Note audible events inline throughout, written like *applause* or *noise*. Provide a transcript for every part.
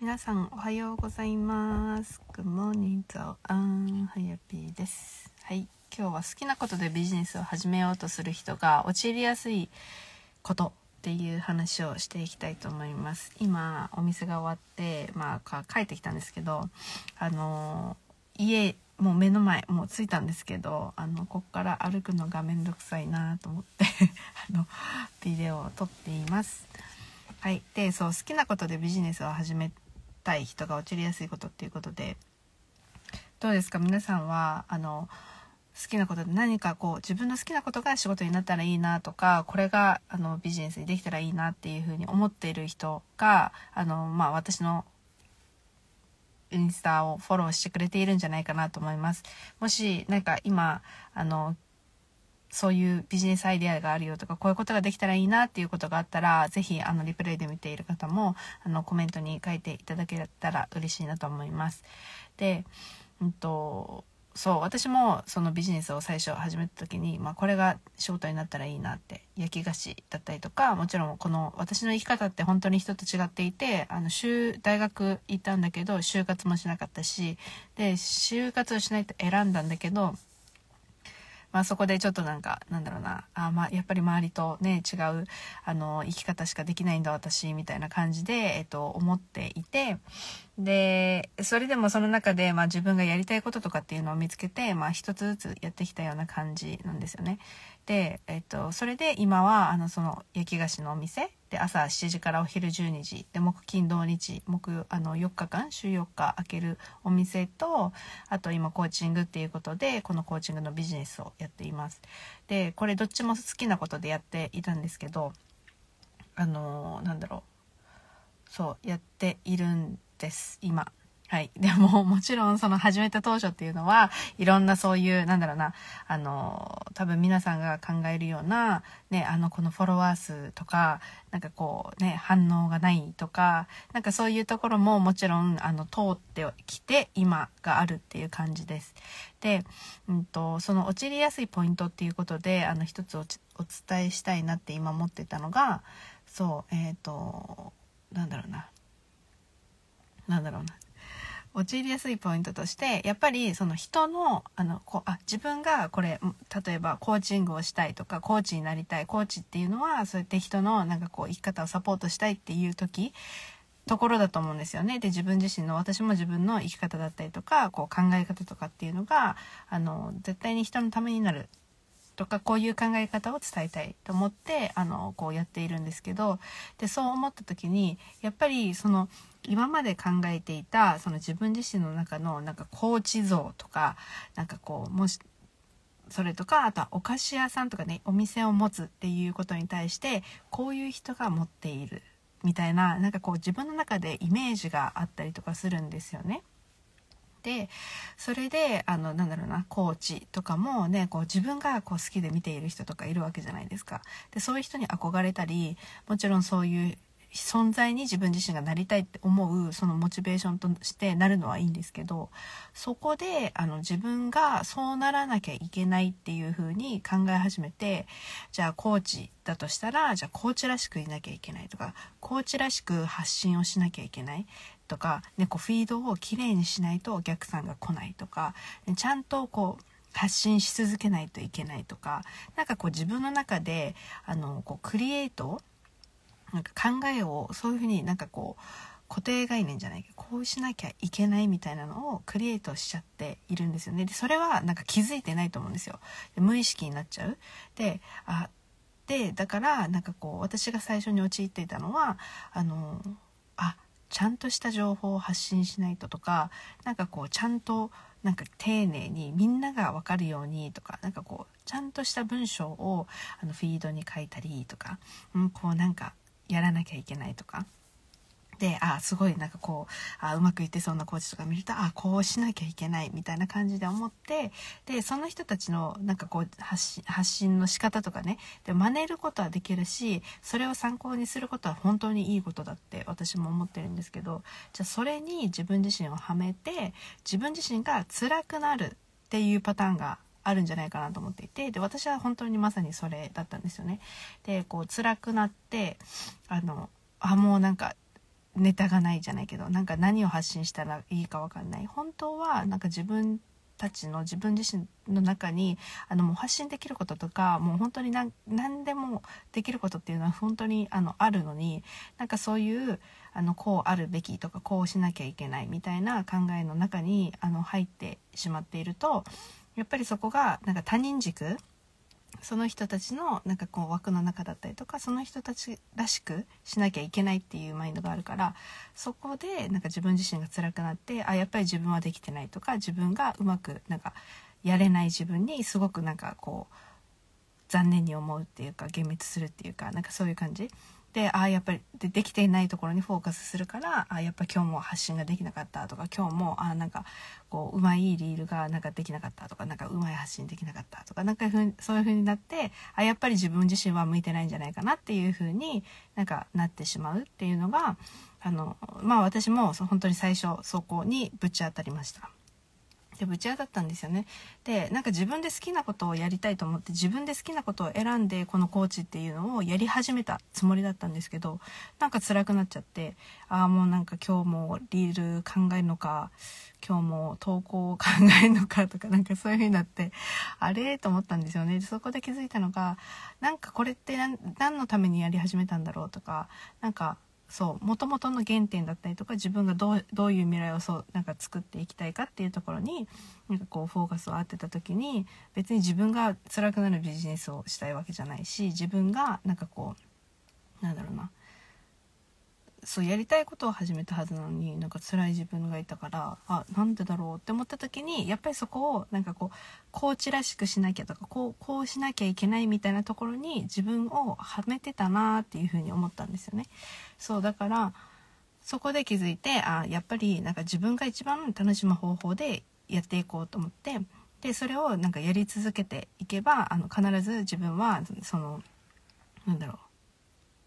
皆さんおはようございます。Good morning, 早安、はやぴーです。はい、今日は好きなことでビジネスを始めようとする人が陥りやすいことっていう話をしていきたいと思います。今お店が終わって、まあ帰ってきたんですけど、あの家もう目の前もう着いたんですけどあのこっから歩くのがめんどくさいなと思って *laughs* あのビデオを撮っています。はい、でそう好きなことでビジネスを始めい人が陥りやすいことっていうことでどうですか？皆さんはあの好きなことで何かこう自分の好きなことが仕事になったらいいなとかこれがあのビジネスにできたらいいなっていうふうに思っている人があの、まあ、私のインスタをフォローしてくれているんじゃないかなと思います。もしなんか今あのそういうビジネスアイデアがあるよとか、こういうことができたらいいなっていうことがあったら、ぜひ、あの、リプレイで見ている方も、あの、コメントに書いていただけたら嬉しいなと思います。で、うんと、そう私もそのビジネスを最初始めた時に、まあ、これが仕事になったらいいなって焼き菓子だったりとかもちろんこの私の生き方って本当に人と違っていてあの大学行ったんだけど就活もしなかったしで就活をしないと選んだんだけどまあ、そこでちょっとなんかなんだろうなあ、まあ、やっぱり周りとね違うあの生き方しかできないんだ私みたいな感じで、えっと、思っていてでそれでもその中で、まあ、自分がやりたいこととかっていうのを見つけて、まあ、一つずつやってきたような感じなんですよね。で、えっと、それで今はあのその焼き菓子のお店で朝7時からお昼12時で木金土日木あの4日間？週4日開けるお店とあと今コーチングっていうことでこのコーチングのビジネスをやっています。でこれどっちも好きなことでやっていたんですけどあのなんだろうそうやっているんです今。はい。*laughs* でも、もちろん、その始めた当初っていうのは、いろんなそういう、なんだろうな、あの、多分皆さんが考えるような、ね、あの、このフォロワー数とか、なんかこう、ね、反応がないとか、なんかそういうところももちろん、あの、通ってきて、今があるっていう感じです。で、うんと、その陥りやすいポイントっていうことで、あの、一つお伝えしたいなって今思ってたのが、そう、えっ、ー、と、なんだろうな。なんだろうな。陥りやすいポイントとしてやっぱりその人のあのこあ自分がこれ例えばコーチングをしたいとかコーチになりたいコーチっていうのはそうやって人のなんかこう生き方をサポートしたいっていう時ところだと思うんですよね。で自分自身の私も自分の生き方だったりとかこう考え方とかっていうのがあの絶対に人のためになるとかこういう考え方を伝えたいと思ってあのこうやっているんですけどでそう思った時にやっぱりその今まで考えていたその自分自身の中のなんかコーチ像とかなんかこうもしそれとかあとはお菓子屋さんとかねお店を持つっていうことに対してこういう人が持っているみたいななんかこう自分の中でイメージがあったりとかするんですよね。でそれであのなんだろうなコーチとかもねこう自分がこう好きで見ている人とかいるわけじゃないですか。でそういう人に憧れたりもちろんそういう存在に自分自身がなりたいって思うそのモチベーションとしてなるのはいいんですけどそこであの自分がそうならなきゃいけないっていう風に考え始めてじゃあコーチだとしたらじゃあコーチらしくいなきゃいけないとかコーチらしく発信をしなきゃいけないとか、ね、こうフィードをきれいにしないとお客さんが来ないとか、ちゃんとこう発信し続けないといけないとか何かこう自分の中であのこうクリエイトなんか考えをそういうふうになんかこう固定概念じゃないけどこうしなきゃいけないみたいなのをクリエイトしちゃっているんですよね。でそれはなんか気づいてないと思うんですよ。で無意識になっちゃう。であでだからなんかこう私が最初に陥っていたのはあのあちゃんとした情報を発信しないととかなんかこうちゃんとなんか丁寧にみんなが分かるようにとかなんかこうちゃんとした文章をあのフィードに書いたりとか、うん、こうなんかやらなきゃいけないとか。で、あすごいなんかこう、あうまくいってそうなコーチとか見ると、あこうしなきゃいけないみたいな感じで思って、で、その人たちのなんかこう発信、発信の仕方とかね、で、真似ることはできるし、それを参考にすることは本当にいいことだって私も思ってるんですけど、じゃあそれに自分自身をはめて、自分自身が辛くなるっていうパターンがあるんじゃないかなと思っていてで私は本当にまさにそれだったんですよね。でこう辛くなってあのあもうなんかネタがないじゃないけどなんか何を発信したらいいか分かんない。本当はなんか自分たちの自分自身の中にあのもう発信できることとかもう本当に何何でもできることっていうのは本当にあのあるのになんかそういうあのこうあるべきとかこうしなきゃいけないみたいな考えの中にあの入ってしまっているとやっぱりそこがなんか他人軸その人たちのなんかこう枠の中だったりとかその人たちらしくしなきゃいけないっていうマインドがあるからそこでなんか自分自身が辛くなってあやっぱり自分はできてないとか自分がうまくなんかやれない自分にすごくなんかこう残念に思うっていうか幻滅するっていうかなんかそういう感じ。でああやっぱりでできていないところにフォーカスするからあやっぱ今日も発信ができなかったとか今日もあなんかこううまいリールがなんかできなかったとかなんかうまい発信できなかったとかなんかそういう風になってあやっぱり自分自身は向いてないんじゃないかなっていう風になんかなってしまうっていうのがあのまあ私も本当に最初そこにぶち当たりました。でぶち当たったんですよね。でなんか自分で好きなことをやりたいと思って自分で好きなことを選んでこのコーチっていうのをやり始めたつもりだったんですけどなんか辛くなっちゃってああもうなんか今日もリール考えるのか今日も投稿を考えるのかとかなんかそういう風になってあれと思ったんですよね。そこで気づいたのがなんかこれって何のためにやり始めたんだろうとかなんかそう元々の原点だったりとか自分がどうどういう未来をそうなんか作っていきたいかっていうところになんかこうフォーカスを当てた時に別に自分が辛くなるビジネスをしたいわけじゃないし自分がなんかこうなんだろうなそうやりたいことを始めたはずなのになんか辛い自分がいたからあなんでだろうって思った時にやっぱりそこをなんかこうコーチらしくしなきゃとかこうこうしなきゃいけないみたいなところに自分をはめてたなっていうふうに思ったんですよね。そうだからそこで気づいてあやっぱりなんか自分が一番楽しむ方法でやっていこうと思ってでそれをなんかやり続けていけばあの必ず自分はそのなんだろう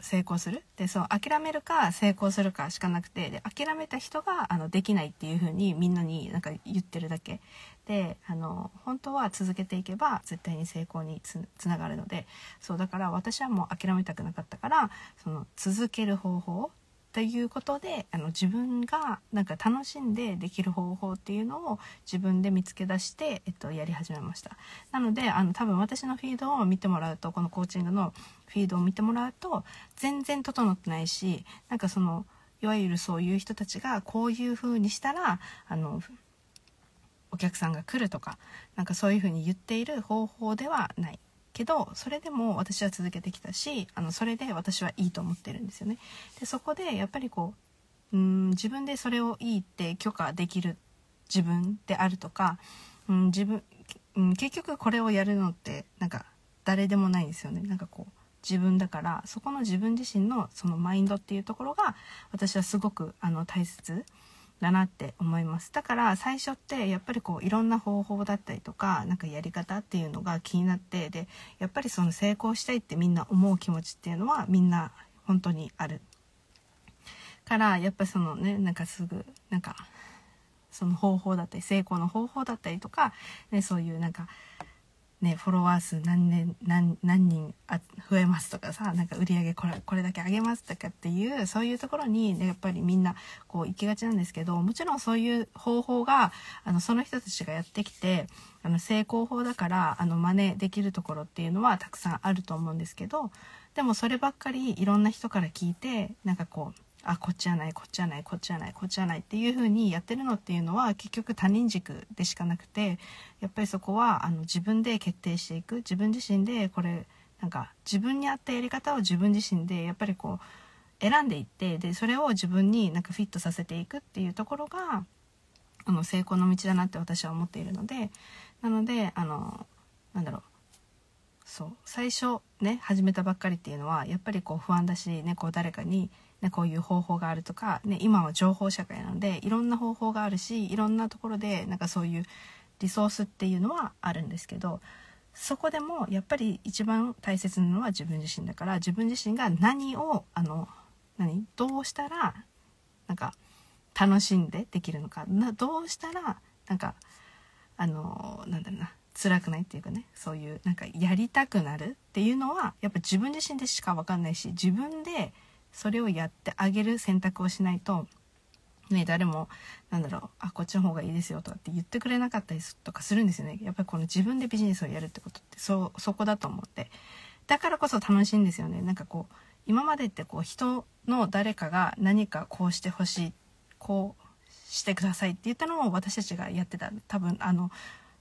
成功する？でそう諦めるか成功するかしかなくてで諦めた人があのできないっていう風にみんなになんか言ってるだけ。であの本当は続けていけば絶対に成功につながるので。そうだから私はもう諦めたくなかったからその続ける方法ということであの自分がなんか楽しんでできる方法っていうのを自分で見つけ出して、えっと、やり始めました。なのであの多分私のフィードを見てもらうとこのコーチングのフィードを見てもらうと全然整ってないしなんかそのいわゆるそういう人たちがこういう風にしたらあのお客さんが来るとかなんかそういう風に言っている方法ではない。けどそれでも私は続けてきたしあのそれで私はいいと思ってるんですよね。でそこでやっぱりこううん自分でそれをいいって許可できる自分であるとか、うん、自分、うん、結局これをやるのってなんか誰でもないんですよね。なんかこう自分だからそこの自分自身のそのマインドっていうところが私はすごくあの大切だなって思います。だから最初ってやっぱりこういろんな方法だったりとかなんかやり方っていうのが気になってでやっぱりその成功したいってみんな思う気持ちっていうのはみんな本当にある。からやっぱそのねなんかすぐなんかその方法だったり成功の方法だったりとか、ね、そういうなんかね、フォロワー数何年何人あ増えますとかさなんか売り上げこれこれだけ上げますとかっていうそういうところに、ね、やっぱりみんなこう行きがちなんですけどもちろんそういう方法があのその人たちがやってきてあの成功法だからあの真似できるところっていうのはたくさんあると思うんですけどでもそればっかりいろんな人から聞いてなんかこうあこっちじゃないこっちじゃないこっちじゃないこっちじゃないっていう風にやってるのっていうのは結局他人軸でしかなくてやっぱりそこはあの自分で決定していく自分自身でこれなんか自分に合ったやり方を自分自身でやっぱりこう選んでいってでそれを自分になんかフィットさせていくっていうところがあの成功の道だなって私は思っているのでなのであのなんだろう。そう。最初ね始めたばっかりっていうのはやっぱりこう不安だしねこう誰かにね、こういう方法があるとか、ね、今は情報社会なのでいろんな方法があるしいろんなところでなんかそういうリソースっていうのはあるんですけどそこでもやっぱり一番大切なのは自分自身だから自分自身が何をあの何どうしたらなんか楽しんでできるのかなどうしたらなんかあのなんだろうな辛くないっていうかねそういうなんかやりたくなるっていうのはやっぱ自分自身でしか分かんないし自分でそれをやってあげる選択をしないとね、誰もなんだろうあこっちの方がいいですよとかって言ってくれなかったりとかするんですよね。やっぱりこの自分でビジネスをやるってことってそそこだと思って。だからこそ楽しいんですよね。なんかこう今までってこう人の誰かが何かこうしてほしいこうしてくださいって言ったのを私たちがやってた。多分あの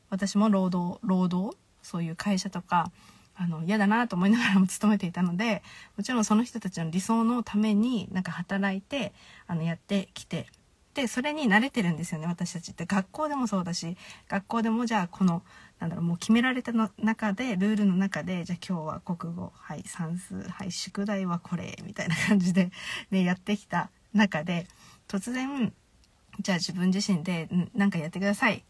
私も労働労働そういう会社とかあの嫌だなと思いながらも勤めていたのでもちろんその人たちの理想のためになんか働いてあのやってきてでそれに慣れてるんですよね私たちって。学校でもそうだし学校でもじゃあこのなんだろうもう決められたの中でルールの中でじゃあ今日は国語はい算数はい宿題はこれみたいな感じで、ね、やってきた中で突然じゃあ自分自身で何かやってください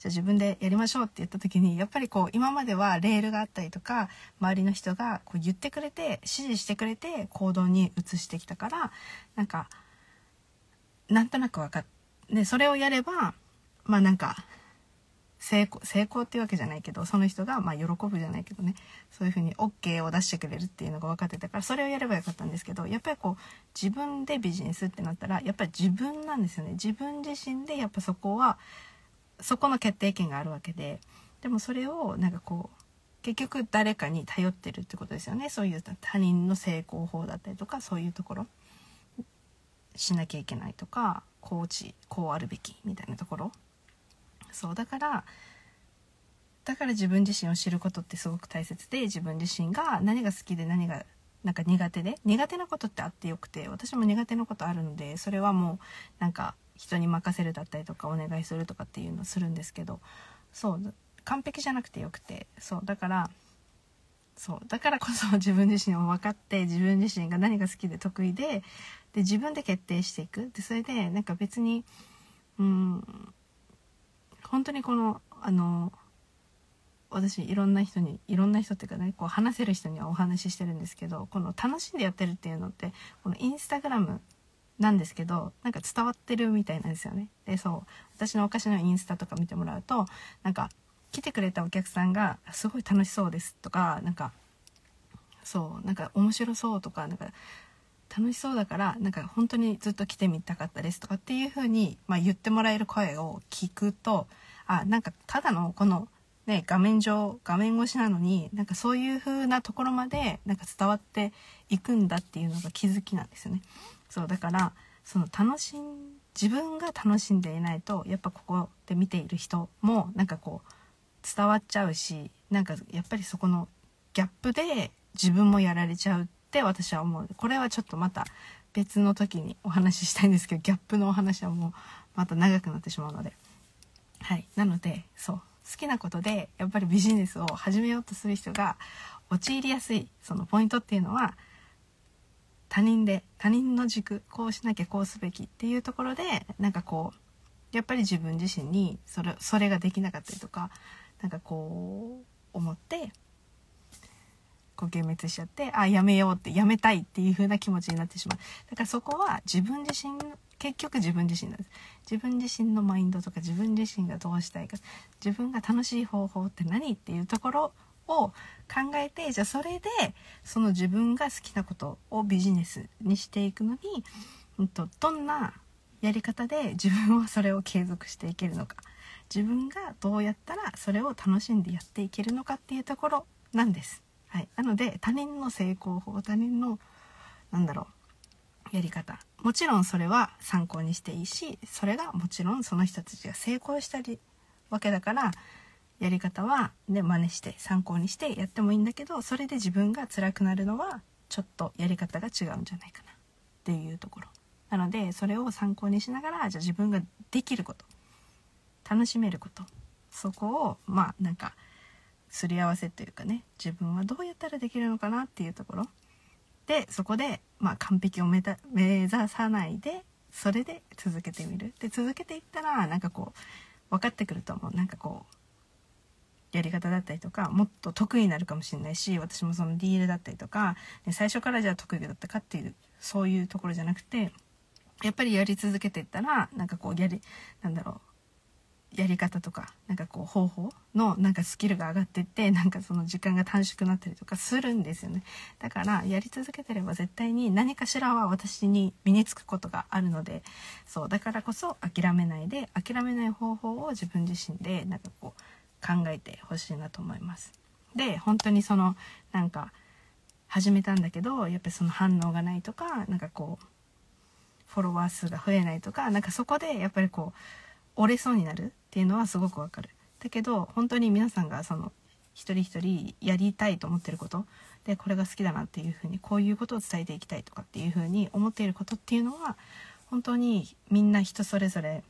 じゃあ自分でやりましょうって言った時にやっぱりこう今まではレールがあったりとか周りの人がこう言ってくれて指示してくれて行動に移してきたからなんかなんとなく分かっでそれをやればまあなんか成功成功っていうわけじゃないけどその人がまあ喜ぶじゃないけどね。そういうふうに OK を出してくれるっていうのが分かってたからそれをやればよかったんですけどやっぱりこう自分でビジネスってなったらやっぱり自分なんですよね。自分自身でやっぱそこはそこの決定権があるわけででもそれをなんかこう結局誰かに頼ってるってことですよね。そういう他人の成功法だったりとかそういうところ。しなきゃいけないとかコーチこうあるべきみたいなところ。そうだからだから自分自身を知ることってすごく大切で自分自身が何が好きで何がなんか苦手で苦手なことってあってよくて私も苦手なことあるのでそれはもうなんか人に任せるだったりとかお願いするとかっていうのをするんですけどそう完璧じゃなくてよくてそうだからそうだからこそ自分自身を分かって自分自身が何が好きで得意でで自分で決定していく。でそれでなんか別にうん本当にこのあの私いろんな人にいろんな人っていうかねこう話せる人にはお話ししてるんですけどこの楽しんでやってるっていうのってこのインスタグラムなんですけどなんか伝わってるみたいなんですよね。でそう。私のお菓子のインスタとか見てもらうとなんか来てくれたお客さんが「すごい楽しそうです」とかなんかそう。なんか面白そうとかなんか楽しそうだからなんか本当にずっと来てみたかったですとかっていう風にまあ、言ってもらえる声を聞くとあなんかただのこのね画面上画面越しなのになんかそういう風なところまでなんか伝わっていくんだっていうのが気づきなんですよね。そうだからその楽しん自分が楽しんでいないとやっぱここで見ている人もなんかこう伝わっちゃうしなんかやっぱりそこのギャップで自分もやられちゃうって私は思う。これはちょっとまた別の時にお話ししたいんですけどギャップのお話はもうまた長くなってしまうので。はい。なのでそう好きなことでやっぱりビジネスを始めようとする人が陥りやすいそのポイントっていうのは他人で他人の軸こうしなきゃこうすべきっていうところでなんかこうやっぱり自分自身にそれそれができなかったりとかなんかこう思ってこう幻滅しちゃってあやめようってやめたいっていう風な気持ちになってしまう。だからそこは自分自身結局自分自身なんです。自分自身のマインドとか自分自身がどうしたいか自分が楽しい方法って何っていうところを考えてじゃあそれでその自分が好きなことをビジネスにしていくのに、うんと、どんなやり方で *laughs* 自分はそれを継続していけるのか。自分がどうやったらそれを楽しんでやっていけるのかっていうところなんです。はい、なので他人の成功法他人のなんだろうやり方。もちろんそれは参考にしていいしそれがもちろんその人たちが成功したりわけだからやり方はね真似して参考にしてやってもいいんだけどそれで自分が辛くなるのはちょっとやり方が違うんじゃないかなっていうところ。なのでそれを参考にしながらじゃあ自分ができること楽しめることそこをまあなんかすり合わせというかね自分はどうやったらできるのかなっていうところ。でそこで、まあ、完璧を目指さないでそれで続けてみる。で続けていったらなんかこう分かってくると思う。なんかこうやり方だったりとかもっと得意になるかもしれないし私もそのディールだったりとか最初からじゃあ得意だったかっていうそういうところじゃなくてやっぱりやり続けていったらなんかこうやりなんだろうやり方とかなんかこう方法のなんかスキルが上がっていってなんかその時間が短縮になったりとかするんですよね。だからやり続けてれば絶対に何かしらは私に身につくことがあるのでそうだからこそ諦めないで諦めない方法を自分自身でなんかこう考えてほしいなと思いますで本当にそのなんか始めたんだけどやっぱりその反応がないとかなんかこうフォロワー数が増えないとかなんかそこでやっぱりこう折れそうになるっていうのはすごくわかる。だけど本当に皆さんがその一人一人やりたいと思ってることでこれが好きだなっていうふうにこういうことを伝えていきたいとかっていうふうに思っていることっていうのは本当にみんな人それぞれ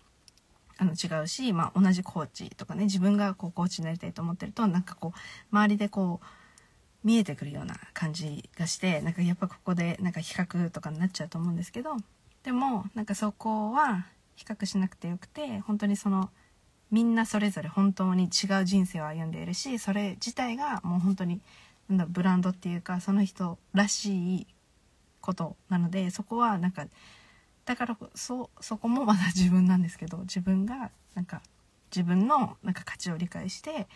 あの違うし、まあ、同じコーチとかね自分がこうコーチになりたいと思ってるとなんかこう周りでこう見えてくるような感じがしてなんかやっぱここでなんか比較とかになっちゃうと思うんですけどでもなんかそこは比較しなくてよくて本当にそのみんなそれぞれ本当に違う人生を歩んでいるしそれ自体がもう本当になんだブランドっていうかその人らしいことなのでそこはなんかだからそそこもまだ自分なんですけど自分がなんか自分のなんか価値を理解して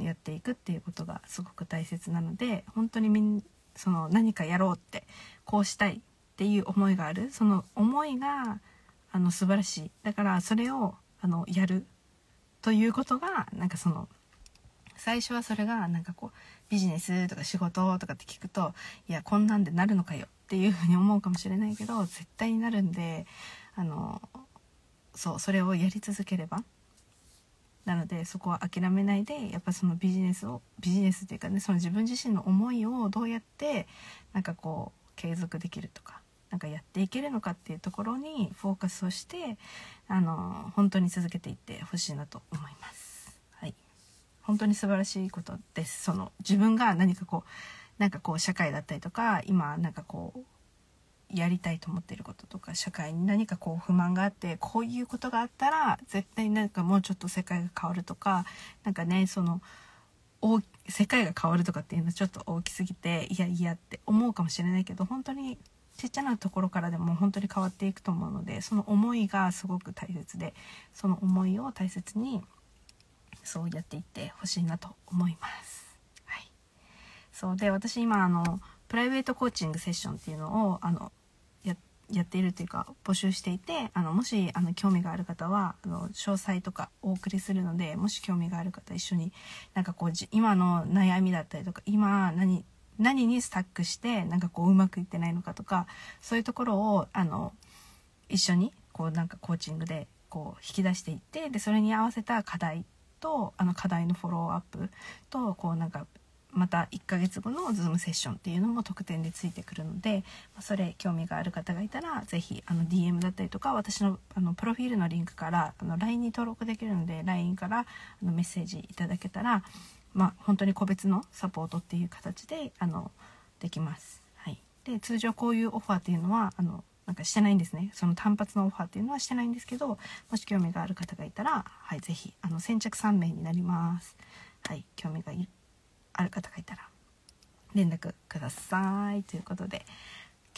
やっていくっていうことがすごく大切なので本当にみんその何かやろうってこうしたいっていう思いがある。その思いがあの素晴らしい。だからそれをあのやるということがなんかその最初はそれがなんかこうビジネスとか仕事とかって聞くといやこんなんでなるのかよ。っていうふうに思うかもしれないけど絶対になるんであのそうそれをやり続ければなのでそこは諦めないでやっぱそのビジネスをビジネスっていうかねその自分自身の思いをどうやってなんかこう継続できるとかなんかやっていけるのかっていうところにフォーカスをしてあの本当に続けていってほしいなと思います。はい、本当に素晴らしいことです。その自分が何かこうなんかこう社会だったりとか今なんかこうやりたいと思っていることとか社会に何かこう不満があってこういうことがあったら絶対なんかもうちょっと世界が変わるとか何かねその世界が変わるとかっていうのはちょっと大きすぎていやいやって思うかもしれないけど本当にちっちゃなところからでも本当に変わっていくと思うのでその思いがすごく大切でその思いを大切にそうやっていってほしいなと思います。そうで私今あのプライベートコーチングセッションっていうのをあのやっているというか募集していてあのもしあの興味がある方はあの詳細とかお送りするのでもし興味がある方一緒になんかこう今の悩みだったりとか今何何にスタックしてなんかこううまくいってないのかとかそういうところをあの一緒にこうなんかコーチングでこう引き出していってでそれに合わせた課題とあの課題のフォローアップとこうなんかまた1ヶ月後の Zoom セッションっていうのも特典でついてくるのでそれ興味がある方がいたら是非 DM だったりとか私のあのプロフィールのリンクからあの LINE に登録できるので LINE からあのメッセージいただけたらまあ、本当に個別のサポートっていう形であのできます。はい、で通常こういうオファーっていうのはあのなんかしてないんですねその単発のオファーっていうのはしてないんですけどもし興味がある方がいたら、はい、是非あの先着3名になります。はい、興味がある方がいたら連絡くださいということで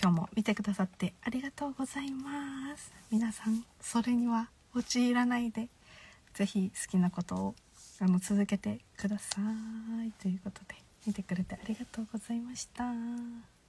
今日も見てくださってありがとうございます皆さんそれには陥らないで是非好きなことをあの続けてくださいということで見てくれてありがとうございました。